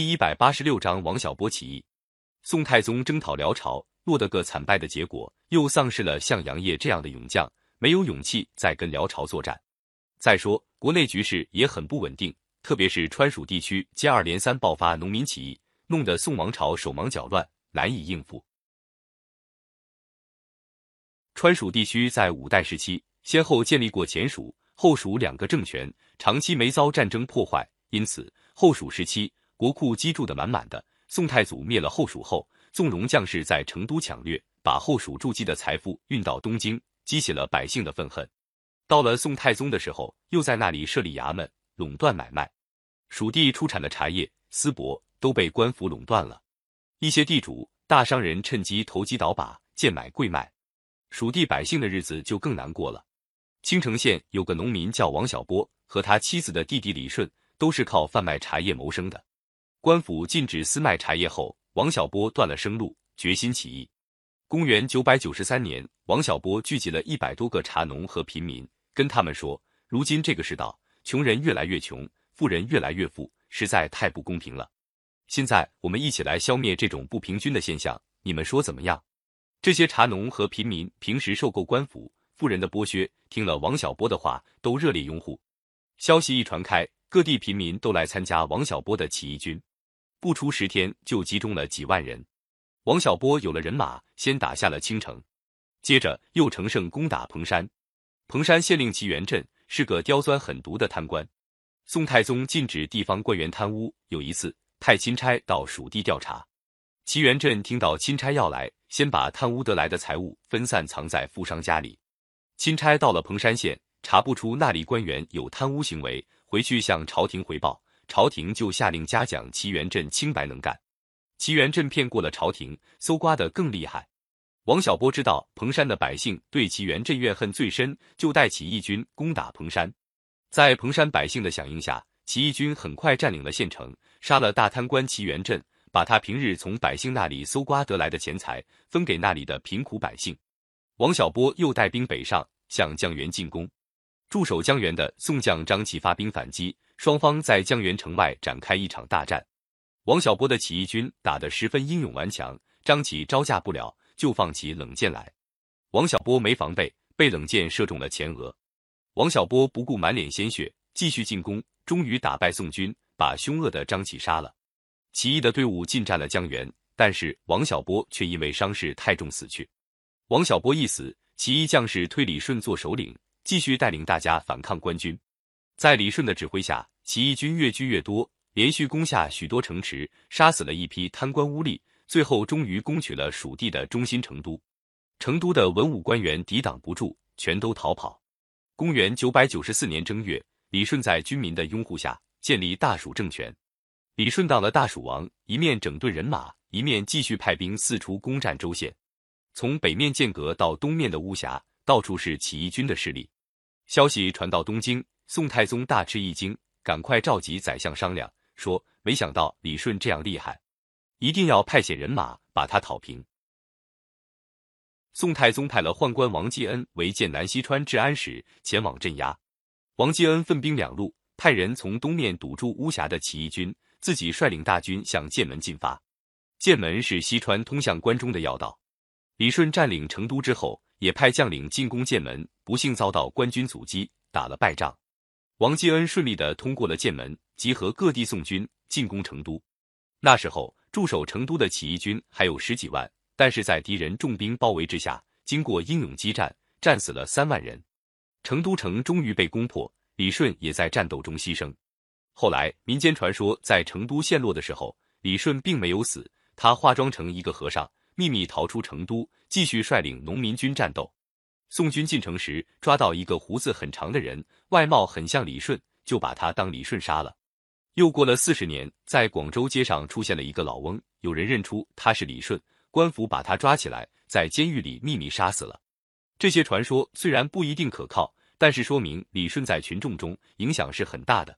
第一百八十六章王小波起义。宋太宗征讨辽朝，落得个惨败的结果，又丧失了像杨业这样的勇将，没有勇气再跟辽朝作战。再说国内局势也很不稳定，特别是川蜀地区接二连三爆发农民起义，弄得宋王朝手忙脚乱，难以应付。川蜀地区在五代时期先后建立过前蜀、后蜀两个政权，长期没遭战争破坏，因此后蜀时期。国库积住的满满的，宋太祖灭了后蜀后，纵容将士在成都抢掠，把后蜀筑基的财富运到东京，激起了百姓的愤恨。到了宋太宗的时候，又在那里设立衙门，垄断买卖。蜀地出产的茶叶、丝帛都被官府垄断了，一些地主、大商人趁机投机倒把，贱买贵卖，蜀地百姓的日子就更难过了。青城县有个农民叫王小波，和他妻子的弟弟李顺都是靠贩卖茶叶谋生的。官府禁止私卖茶叶后，王小波断了生路，决心起义。公元九百九十三年，王小波聚集了一百多个茶农和平民，跟他们说：“如今这个世道，穷人越来越穷，富人越来越富，实在太不公平了。现在我们一起来消灭这种不平均的现象，你们说怎么样？”这些茶农和平民平时受够官府、富人的剥削，听了王小波的话，都热烈拥护。消息一传开，各地平民都来参加王小波的起义军。不出十天，就集中了几万人。王小波有了人马，先打下了青城，接着又乘胜攻打彭山。彭山县令齐元振是个刁钻狠毒的贪官。宋太宗禁止地方官员贪污，有一次派钦差到蜀地调查。齐元振听到钦差要来，先把贪污得来的财物分散藏在富商家里。钦差到了彭山县，查不出那里官员有贪污行为，回去向朝廷回报。朝廷就下令嘉奖齐元振清白能干，齐元振骗过了朝廷，搜刮的更厉害。王小波知道彭山的百姓对齐元振怨恨最深，就带起义军攻打彭山。在彭山百姓的响应下，起义军很快占领了县城，杀了大贪官齐元振，把他平日从百姓那里搜刮得来的钱财分给那里的贫苦百姓。王小波又带兵北上，向江源进攻。驻守江源的宋将张启发兵反击。双方在江源城外展开一场大战，王小波的起义军打得十分英勇顽强，张起招架不了，就放起冷箭来。王小波没防备，被冷箭射中了前额。王小波不顾满脸鲜血，继续进攻，终于打败宋军，把凶恶的张起杀了。起义的队伍进占了江源，但是王小波却因为伤势太重死去。王小波一死，起义将士推李顺做首领，继续带领大家反抗官军。在李顺的指挥下，起义军越聚越多，连续攻下许多城池，杀死了一批贪官污吏，最后终于攻取了蜀地的中心成都。成都的文武官员抵挡不住，全都逃跑。公元九百九十四年正月，李顺在军民的拥护下建立大蜀政权。李顺当了大蜀王，一面整顿人马，一面继续派兵四处攻占州县。从北面剑阁到东面的巫峡，到处是起义军的势力。消息传到东京。宋太宗大吃一惊，赶快召集宰相商量，说：“没想到李顺这样厉害，一定要派遣人马把他讨平。”宋太宗派了宦官王继恩为剑南西川治安使，前往镇压。王继恩分兵两路，派人从东面堵住巫峡的起义军，自己率领大军向剑门进发。剑门是西川通向关中的要道。李顺占领成都之后，也派将领进攻剑门，不幸遭到官军阻击，打了败仗。王继恩顺利的通过了剑门，集合各地宋军进攻成都。那时候驻守成都的起义军还有十几万，但是在敌人重兵包围之下，经过英勇激战，战死了三万人。成都城终于被攻破，李顺也在战斗中牺牲。后来民间传说，在成都陷落的时候，李顺并没有死，他化妆成一个和尚，秘密逃出成都，继续率领农民军战斗。宋军进城时，抓到一个胡子很长的人，外貌很像李顺，就把他当李顺杀了。又过了四十年，在广州街上出现了一个老翁，有人认出他是李顺，官府把他抓起来，在监狱里秘密杀死了。这些传说虽然不一定可靠，但是说明李顺在群众中影响是很大的。